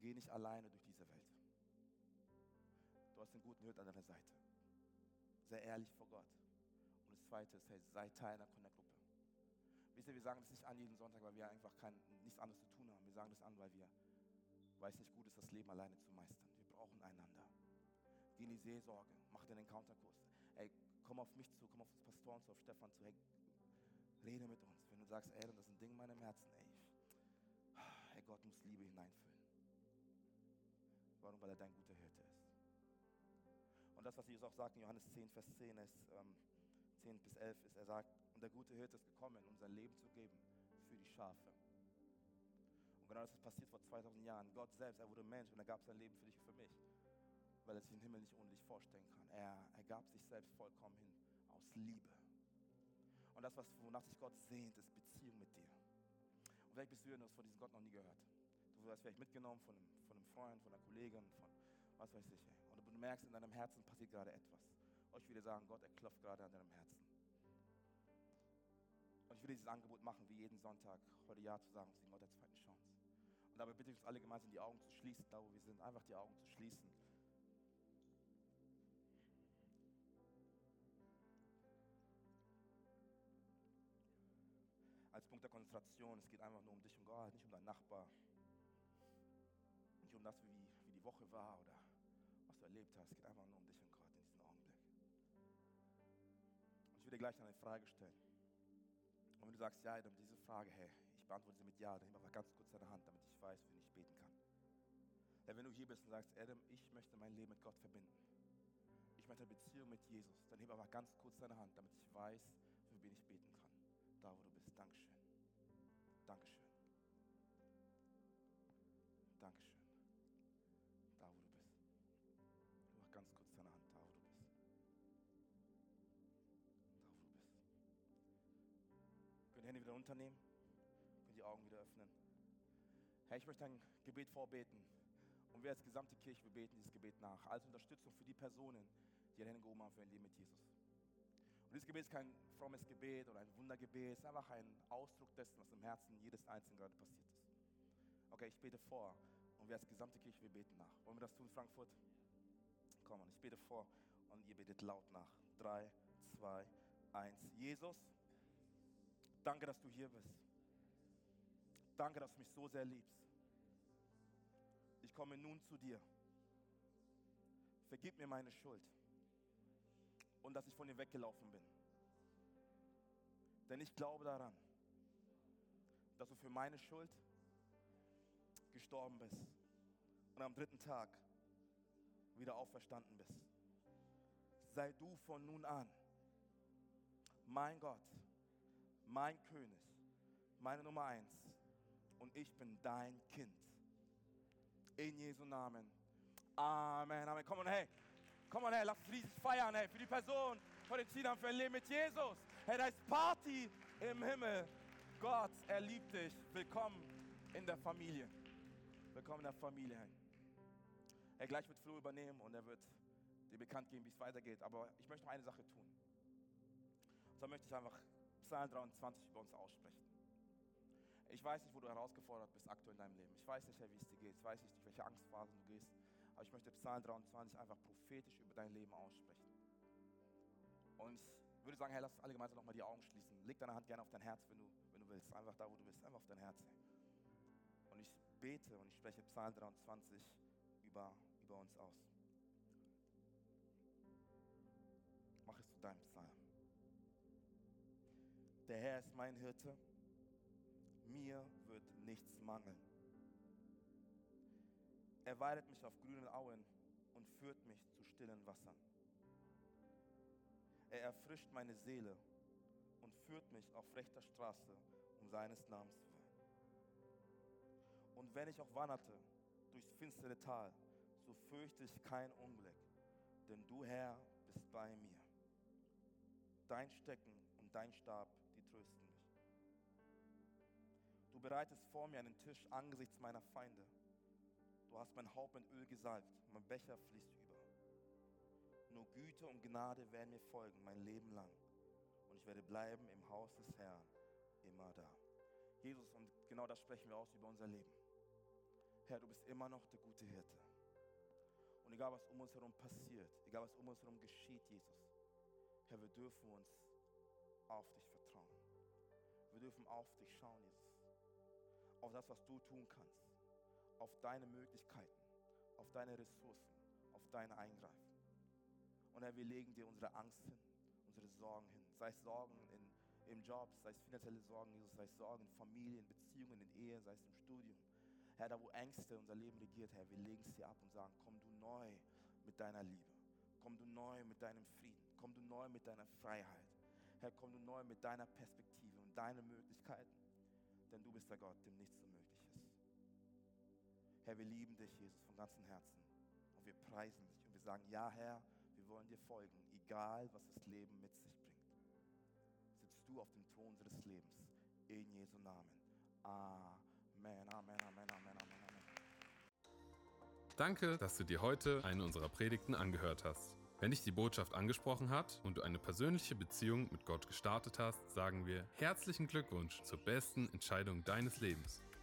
Geh nicht alleine durch diese Welt. Du hast den guten Hirt an deiner Seite. Sei ehrlich vor Gott. Und das Zweite ist, hey, sei Teil einer Gruppe. Wisst ihr, wir sagen das nicht an jeden Sonntag, weil wir einfach kein, nichts anderes zu tun haben. Wir sagen das an, weil wir, weil es nicht gut ist, das Leben alleine zu meistern. Wir brauchen einander. Geh in die Seelsorge, mach den Encounterkurs. Hey, komm auf mich zu, komm auf das Pastoren zu, auf Stefan zu. Hey, rede mit uns. Wenn du sagst, ey, das ist ein Ding in meinem Herzen, ey, hey, Gott muss Liebe hineinfüllen. Warum? Weil er dein guter Hirte ist. Und das, was Jesus auch sagt in Johannes 10, Vers 10, ist, ähm, 10 bis 11, ist, er sagt, und der gute Hirte ist gekommen, um sein Leben zu geben für die Schafe. Und genau das ist passiert vor 2000 Jahren. Gott selbst, er wurde Mensch und er gab sein Leben für dich und für mich, weil er sich den Himmel nicht ohne dich vorstellen kann. Er, er gab sich selbst vollkommen hin aus Liebe. Und das, was, wonach sich Gott sehnt, ist Beziehung mit dir. Und vielleicht bist du und hast von diesem Gott noch nie gehört. Du wirst vielleicht mitgenommen von einem, von einem Freund, von einer Kollegin, von was weiß ich. Und du merkst, in deinem Herzen passiert gerade etwas. Und ich dir sagen, Gott, er klopft gerade an deinem Herzen. Und ich will dieses Angebot machen, wie jeden Sonntag, heute Ja zu sagen, zu Gott der zweiten Chance. Und dabei bitte ich uns alle gemeinsam die Augen zu schließen, da wo wir sind, einfach die Augen zu schließen. Als Punkt der Konzentration, es geht einfach nur um dich und Gott, nicht um deinen Nachbar, nicht um das, wie, wie die Woche war oder was du erlebt hast. Es geht einfach nur um dich und Gott in diesem Augenblick. Und ich will dir gleich eine Frage stellen. Und wenn du sagst, ja, dann diese Frage, hey, ich beantworte sie mit Ja, dann nimm aber ganz kurz deine Hand, damit ich weiß, wie ich beten kann. Denn wenn du hier bist und sagst, Adam, ich möchte mein Leben mit Gott verbinden. Ich möchte eine Beziehung mit Jesus. Dann heb aber ganz kurz deine Hand, damit ich weiß, für wen ich beten kann. Da, wo du bist. Dankeschön. Dankeschön. Dankeschön. Hände wieder runternehmen. Können die Augen wieder öffnen. Herr, ich möchte ein Gebet vorbeten. Und wir als gesamte Kirche, wir beten dieses Gebet nach. Als Unterstützung für die Personen, die ihre Hände gehoben haben für ein Leben mit Jesus. Und dieses Gebet ist kein frommes Gebet oder ein Wundergebet. Es ist einfach ein Ausdruck dessen, was im Herzen jedes Einzelnen gerade passiert ist. Okay, ich bete vor. Und wir als gesamte Kirche, wir beten nach. Wollen wir das tun, Frankfurt? Komm, ich bete vor und ihr betet laut nach. Drei, zwei, eins. Jesus, Danke, dass du hier bist. Danke, dass du mich so sehr liebst. Ich komme nun zu dir. Vergib mir meine Schuld und dass ich von dir weggelaufen bin. Denn ich glaube daran, dass du für meine Schuld gestorben bist und am dritten Tag wieder auferstanden bist. Sei du von nun an mein Gott, mein König, meine Nummer eins und ich bin dein Kind. In Jesu Namen. Amen, Amen. Komm on, hey. Komm on, hey, lass uns riesig feiern, hey, für die Person, für den Ziel für ein Leben mit Jesus. Hey, da ist Party im Himmel. Gott, er liebt dich. Willkommen in der Familie. Willkommen in der Familie. Hey. Er gleich wird Flo übernehmen und er wird dir bekannt geben, wie es weitergeht. Aber ich möchte noch eine Sache tun. Und zwar möchte ich einfach Psalm 23 über uns aussprechen. Ich weiß nicht, wo du herausgefordert bist aktuell in deinem Leben. Ich weiß nicht, wie es dir geht. Ich weiß nicht, durch welche Angstphasen du gehst. Aber ich möchte Psalm 23 einfach prophetisch über dein Leben aussprechen. Und ich würde sagen, hey, lass alle gemeinsam nochmal die Augen schließen. Leg deine Hand gerne auf dein Herz, wenn du, wenn du willst. Einfach da, wo du bist. Einfach auf dein Herz. Und ich bete und ich spreche Psalm 23 über über uns aus. Mach es zu deinem Psalm. Der Herr ist mein Hirte, mir wird nichts mangeln. Er weidet mich auf grünen Auen und führt mich zu stillen Wassern. Er erfrischt meine Seele und führt mich auf rechter Straße um seines Namens willen. Und wenn ich auch wanderte durchs finstere Tal, so fürchte ich kein Unglück, denn du, Herr, bist bei mir. Dein Stecken und dein Stab, die trösten mich. Du bereitest vor mir einen Tisch angesichts meiner Feinde. Du hast mein Haupt mit Öl gesalbt, mein Becher fließt über. Nur Güte und Gnade werden mir folgen, mein Leben lang. Und ich werde bleiben im Haus des Herrn, immer da. Jesus, und genau das sprechen wir aus über unser Leben. Herr, du bist immer noch der gute Hirte. Und egal was um uns herum passiert, egal was um uns herum geschieht, Jesus, Herr, wir dürfen uns auf dich vertrauen. Wir dürfen auf dich schauen, Jesus. Auf das, was du tun kannst. Auf deine Möglichkeiten, auf deine Ressourcen, auf dein Eingreifen. Und Herr, wir legen dir unsere Angst hin, unsere Sorgen hin. Sei es Sorgen in, im Job, sei es finanzielle Sorgen, Jesus, sei es Sorgen in Familien, Beziehungen, in Ehe, sei es im Studium. Herr, da wo Ängste unser Leben regiert, Herr, wir legen es dir ab und sagen, komm du neu mit deiner Liebe. Komm du neu mit deinem Frieden. Komm du neu mit deiner Freiheit. Herr, komm du neu mit deiner Perspektive und deinen Möglichkeiten. Denn du bist der Gott, dem nichts unmöglich ist. Herr, wir lieben dich, Jesus, von ganzem Herzen. Und wir preisen dich und wir sagen, ja, Herr, wir wollen dir folgen, egal was das Leben mit sich bringt. Sitzt du auf dem Thron unseres Lebens. In Jesu Namen. Amen. Amen, Amen, Amen, Amen, Amen. Danke, dass du dir heute eine unserer Predigten angehört hast. Wenn dich die Botschaft angesprochen hat und du eine persönliche Beziehung mit Gott gestartet hast, sagen wir herzlichen Glückwunsch zur besten Entscheidung deines Lebens.